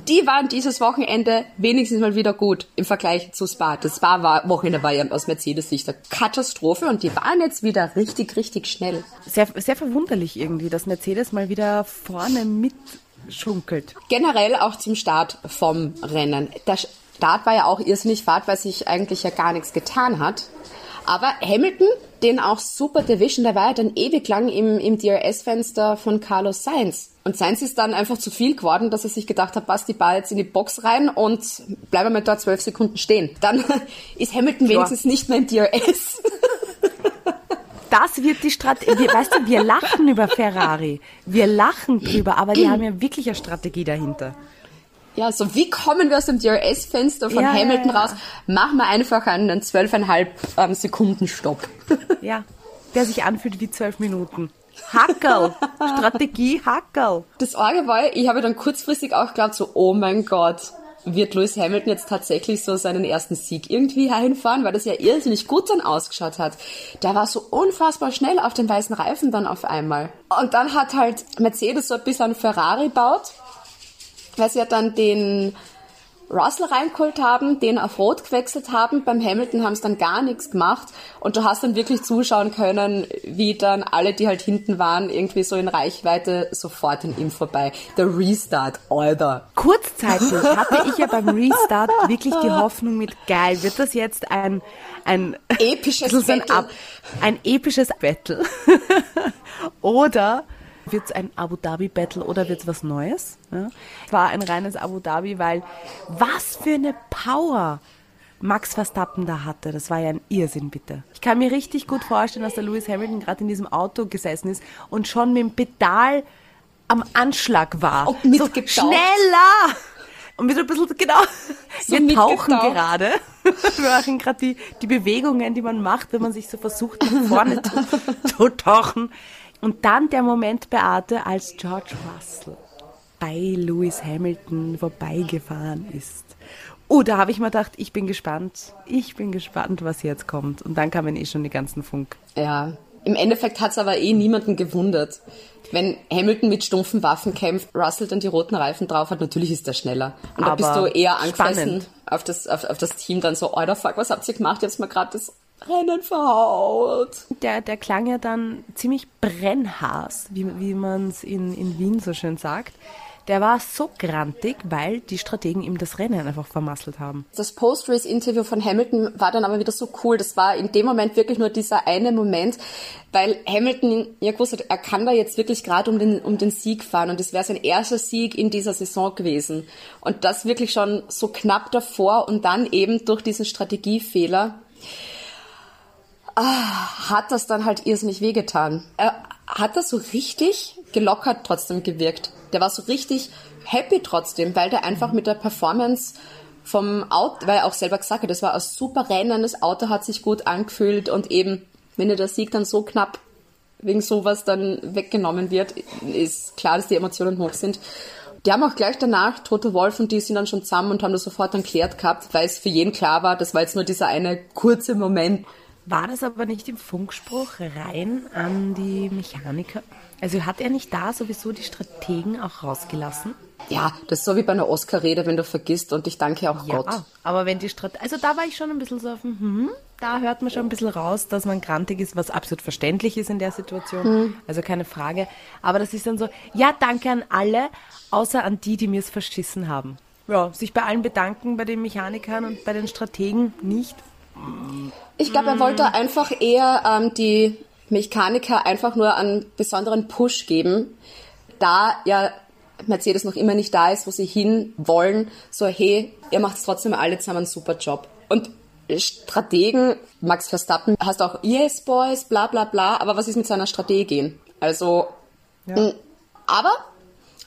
Die waren dieses Wochenende wenigstens mal wieder gut im Vergleich zu Spa. Das Spa war, Wochenende war ja aus Mercedes-Sicht eine Katastrophe und die waren jetzt wieder richtig, richtig schnell. Sehr, sehr verwunderlich irgendwie, dass Mercedes mal wieder vorne mitschunkelt. generell auch zum Start vom Rennen. Der Start war ja auch irrsinnig fad, weil sich eigentlich ja gar nichts getan hat. Aber Hamilton, den auch super Division, der war ja dann ewig lang im, im DRS-Fenster von Carlos Sainz. Und Sainz ist dann einfach zu viel geworden, dass er sich gedacht hat, passt die Ball jetzt in die Box rein und bleiben wir da zwölf Sekunden stehen. Dann ist Hamilton wenigstens nicht mehr im DRS. Das wird die Strategie. Weißt du, wir lachen über Ferrari. Wir lachen drüber, aber die haben ja wirklich eine Strategie dahinter. Ja, so wie kommen wir aus dem DRS-Fenster von Ja, ja, Hamilton ja. raus? Machen wir einfach einen zwölfeinhalb ähm, Sekunden Stopp. Ja, der sich anfühlt wie zwölf Minuten. Hackel. Strategie Hackel. Das Orge war, ich habe dann kurzfristig auch geglaubt, so, oh mein Gott, wird Lewis Hamilton jetzt tatsächlich so seinen ersten Sieg irgendwie einfahren, weil das ja irrsinnig gut dann ausgeschaut hat. Der war so unfassbar schnell auf den weißen Reifen dann auf einmal. Und dann hat halt Mercedes so ein bisschen Ferrari baut, weil sie ja dann den Russell reingeholt haben, den auf Rot gewechselt haben. Beim Hamilton haben es dann gar nichts gemacht. Und du hast dann wirklich zuschauen können, wie dann alle, die halt hinten waren, irgendwie so in Reichweite sofort an ihm vorbei. Der Restart, Alter. Kurzzeitig hatte ich ja beim Restart wirklich die Hoffnung mit geil, wird das jetzt ein ein Episches ein, Battle. Ab, ein episches Battle oder wird es ein Abu Dhabi Battle oder wird es was Neues? Ja? Es war ein reines Abu Dhabi, weil was für eine Power Max Verstappen da hatte, das war ja ein Irrsinn, bitte. Ich kann mir richtig gut vorstellen, dass der Lewis Hamilton gerade in diesem Auto gesessen ist und schon mit dem Pedal am Anschlag war. Und so, schneller! Und wieder ein bisschen, genau, So wir tauchen gerade. Wir machen gerade die, die Bewegungen, die man macht, wenn man sich so versucht, nach vorne zu, zu tauchen. Und dann der Moment, Beate, als George Russell bei Lewis Hamilton vorbeigefahren ist. Oh, da habe ich mir gedacht, ich bin gespannt. Ich bin gespannt, was jetzt kommt. Und dann kamen eh schon die ganzen Funk. Ja. Im Endeffekt hat es aber eh niemanden gewundert. Wenn Hamilton mit stumpfen Waffen kämpft, Russell dann die roten Reifen drauf hat, natürlich ist er schneller. Und da Aber bist du eher angefressen spannend. auf das, auf, auf das Team dann so, oh, fuck, was habt ihr gemacht? Jetzt mal gerade das Rennen verhaut. Der, der klang ja dann ziemlich brennhaß, wie, wie man es in, in Wien so schön sagt. Der war so grantig, weil die Strategen ihm das Rennen einfach vermasselt haben. Das Post-Race-Interview von Hamilton war dann aber wieder so cool. Das war in dem Moment wirklich nur dieser eine Moment, weil Hamilton ja gewusst hat, er kann da jetzt wirklich gerade um den, um den Sieg fahren und es wäre sein erster Sieg in dieser Saison gewesen. Und das wirklich schon so knapp davor und dann eben durch diesen Strategiefehler ah, hat das dann halt irrsinnig wehgetan. Er hat das so richtig gelockert trotzdem gewirkt. Der war so richtig happy trotzdem, weil der einfach mit der Performance vom Auto, weil er auch selber gesagt hat, das war ein super Rennen, das Auto hat sich gut angefühlt und eben, wenn dir der Sieg dann so knapp wegen sowas dann weggenommen wird, ist klar, dass die Emotionen hoch sind. Die haben auch gleich danach, Tote Wolf und die sind dann schon zusammen und haben das sofort dann klärt gehabt, weil es für jeden klar war, das war jetzt nur dieser eine kurze Moment. War das aber nicht im Funkspruch rein an die Mechaniker? Also hat er nicht da sowieso die Strategen auch rausgelassen? Ja, das ist so wie bei einer Oscar-Rede, wenn du vergisst und ich danke auch Gott. aber wenn die Strategen, also da war ich schon ein bisschen so auf dem, hm, da hört man schon ein bisschen raus, dass man grantig ist, was absolut verständlich ist in der Situation. Also keine Frage. Aber das ist dann so, ja, danke an alle, außer an die, die mir es verschissen haben. Ja, sich bei allen bedanken, bei den Mechanikern und bei den Strategen nicht. Ich glaube, er wollte einfach eher ähm, die Mechaniker einfach nur einen besonderen Push geben, da ja Mercedes noch immer nicht da ist, wo sie hin wollen. So, hey, ihr macht trotzdem alle zusammen einen super Job. Und Strategen, Max Verstappen, hast auch Yes Boys, bla bla bla, aber was ist mit seiner Strategin? Also, mh, aber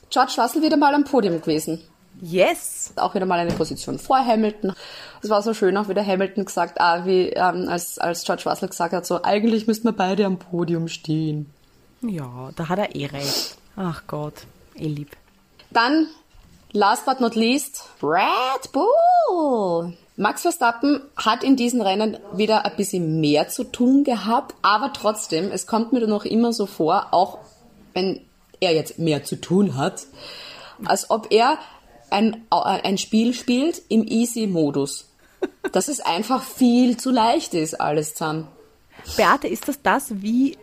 George Russell wieder mal am Podium gewesen Yes! auch wieder mal eine Position vor Hamilton. Es war so schön, auch wieder Hamilton gesagt, ah, wie ähm, als, als George Russell gesagt hat, so eigentlich müssten wir beide am Podium stehen. Ja, da hat er eh recht. Ach Gott, eh lieb. Dann, last but not least, Red Bull. Max Verstappen hat in diesen Rennen wieder ein bisschen mehr zu tun gehabt, aber trotzdem, es kommt mir noch immer so vor, auch wenn er jetzt mehr zu tun hat, als ob er ein, ein Spiel spielt im Easy-Modus. Dass es einfach viel zu leicht ist, alles zusammen. Beate, ist das das wie,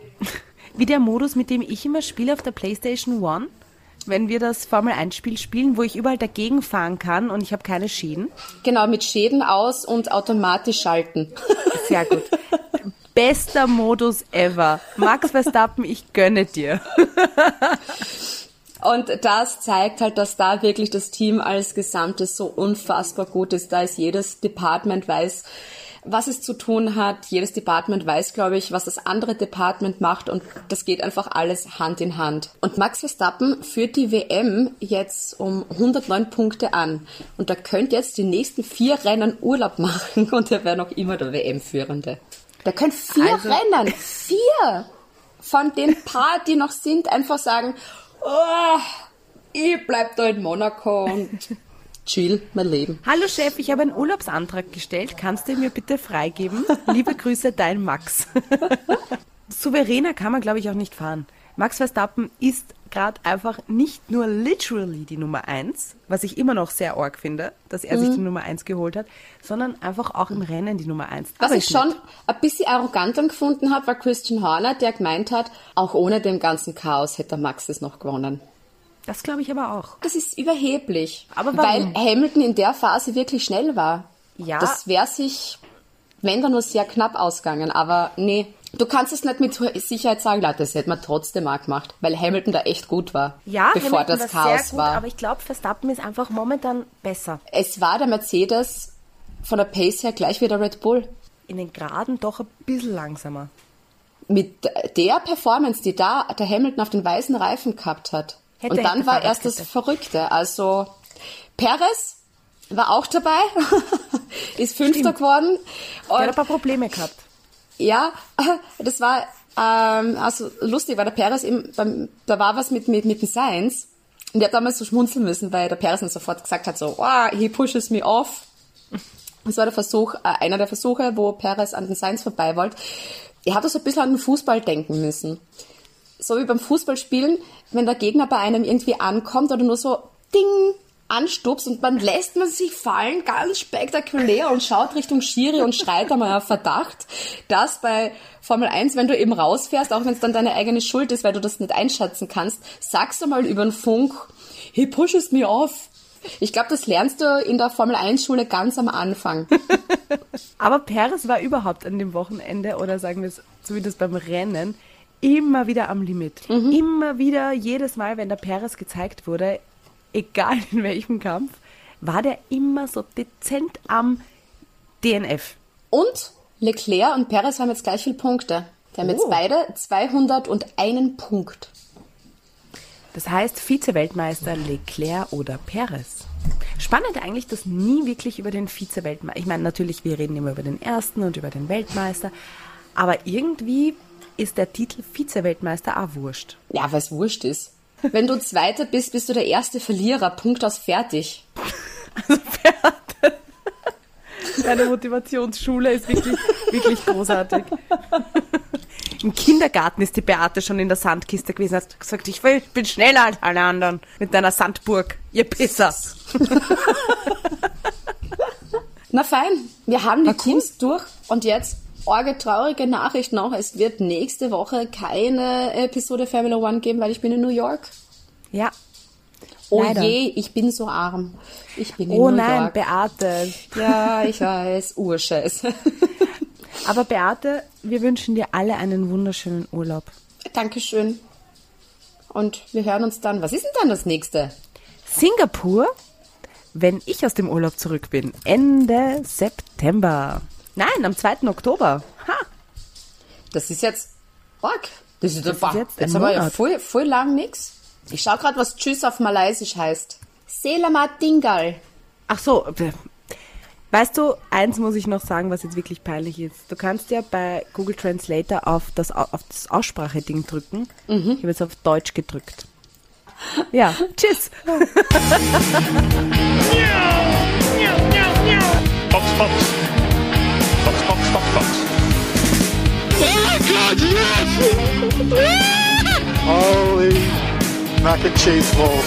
wie der Modus, mit dem ich immer spiele auf der PlayStation One? Wenn wir das Formel 1 Spiel spielen, wo ich überall dagegen fahren kann und ich habe keine Schäden? Genau, mit Schäden aus und automatisch schalten. Sehr gut. Bester Modus ever. Max Verstappen, ich gönne dir. Und das zeigt halt, dass da wirklich das Team als Gesamtes so unfassbar gut ist. Da ist jedes Department weiß, was es zu tun hat. Jedes Department weiß, glaube ich, was das andere Department macht und das geht einfach alles Hand in Hand. Und Max Verstappen führt die WM jetzt um 109 Punkte an und er könnte jetzt die nächsten vier Rennen Urlaub machen und er wäre noch immer der WM-Führende. Der könnte vier Also- Rennen, vier von den paar, die noch sind, einfach sagen, oh, ich bleib da in Monaco und chill mein Leben. Hallo Chef, ich habe einen Urlaubsantrag gestellt. Kannst du ihn mir bitte freigeben? Liebe Grüße, dein Max. Souveräner kann man, glaube ich, auch nicht fahren. Max Verstappen ist gerade einfach nicht nur literally die Nummer eins, was ich immer noch sehr arg finde, dass er sich die Nummer eins geholt hat, sondern einfach auch im Rennen die Nummer eins. Was Aber ich schon nett. ein bisschen arrogant dann gefunden habe, war Christian Horner, der gemeint hat, auch ohne dem ganzen Chaos hätte Max es noch gewonnen. Das glaube ich aber auch. Das ist überheblich. Aber weil warum? Hamilton in der Phase wirklich schnell war. Ja. Das wäre sich, wenn dann nur sehr knapp ausgegangen. Aber nee, du kannst es nicht mit Sicherheit sagen, Leute, das hätte man trotzdem auch gemacht, weil Hamilton da echt gut war, Ja, bevor Hamilton das war Chaos sehr gut, war. aber ich glaube, Verstappen ist einfach momentan besser. es war der Mercedes von der Pace her gleich wie der Red Bull. In den Geraden doch ein bisschen langsamer. Mit der Performance, die da der Hamilton auf den weißen Reifen gehabt hat. Hätte, und dann war erst das. Verrückte. Also Perez war auch dabei, ist Fünfter geworden. Der hat ein Und paar Probleme gehabt. Ja, das war ähm, also lustig, weil der Perez eben, da war was mit, mit, mit dem Science. Und ich habe damals so schmunzeln müssen, weil der Perez dann sofort gesagt hat, so, oh, he pushes me off. Das war der Versuch, äh, einer der Versuche, wo Perez an den Sainz vorbei wollte. Ich habe so ein bisschen an den Fußball denken müssen. So wie beim Fußballspielen, wenn der Gegner bei einem irgendwie ankommt oder nur so Ding anstupst und dann lässt man sich fallen, ganz spektakulär und schaut Richtung Schiri und schreit einmal auf Verdacht, dass bei Formel 1, wenn du eben rausfährst, auch wenn es dann deine eigene Schuld ist, weil du das nicht einschätzen kannst, sagst du mal über den Funk, he pushes me off. Ich glaube, das lernst du in der Formel 1 Schule ganz am Anfang. Aber Perez war überhaupt an dem Wochenende oder sagen wir es so wie das beim Rennen immer wieder am Limit. Immer wieder, jedes Mal, wenn der Perez gezeigt wurde, egal in welchem Kampf, war der immer so dezent am DNF. Und Leclerc und Perez haben jetzt gleich viele Punkte. Die haben jetzt Oh. beide 201 Punkt. Das heißt Vize-Weltmeister Leclerc oder Perez. Spannend eigentlich, dass nie wirklich über den Vize-Weltmeister, ich meine natürlich, wir reden immer über den ersten und über den Weltmeister, aber irgendwie ist der Titel Vize-Weltmeister auch wurscht. Ja, weil es wurscht ist. Wenn du Zweiter bist, bist du der erste Verlierer. Punkt aus fertig. Deine Motivationsschule ist wirklich, wirklich großartig. Im Kindergarten ist die Beate schon in der Sandkiste gewesen, hat gesagt, ich will- bin schneller als alle anderen mit deiner Sandburg, ihr Pisser. Na fein, wir haben die Teams durch und jetzt orge traurige Nachricht noch. Es wird nächste Woche keine Episode Formula One geben, weil ich bin in New York. Ja. Oh Leider. je, ich bin so arm. Ich bin in Oh New nein, York. Beate. ja, ich weiß, Urscheiß. Aber Beate, wir wünschen dir alle einen wunderschönen Urlaub. Dankeschön. Und wir hören uns dann. Was ist denn dann das nächste? Singapur, wenn ich aus dem Urlaub zurück bin, Ende September. Nein, am 2. Oktober. Ha. Das ist jetzt arg. Das ist, Das ist jetzt jetzt ein aber ja voll, voll lang nix. Ich schau gerade, was Tschüss auf Malaysisch heißt. Selamat tinggal. Ach so, äh, weißt du, eins muss ich noch sagen, was jetzt wirklich peinlich ist. Du kannst ja bei Google Translator auf das, Au- auf das Ausspracheding drücken. Ich habe jetzt auf Deutsch gedrückt. Ja, tschüss. Fox, Fox. Oh my god, yes! Holy mac and cheese balls.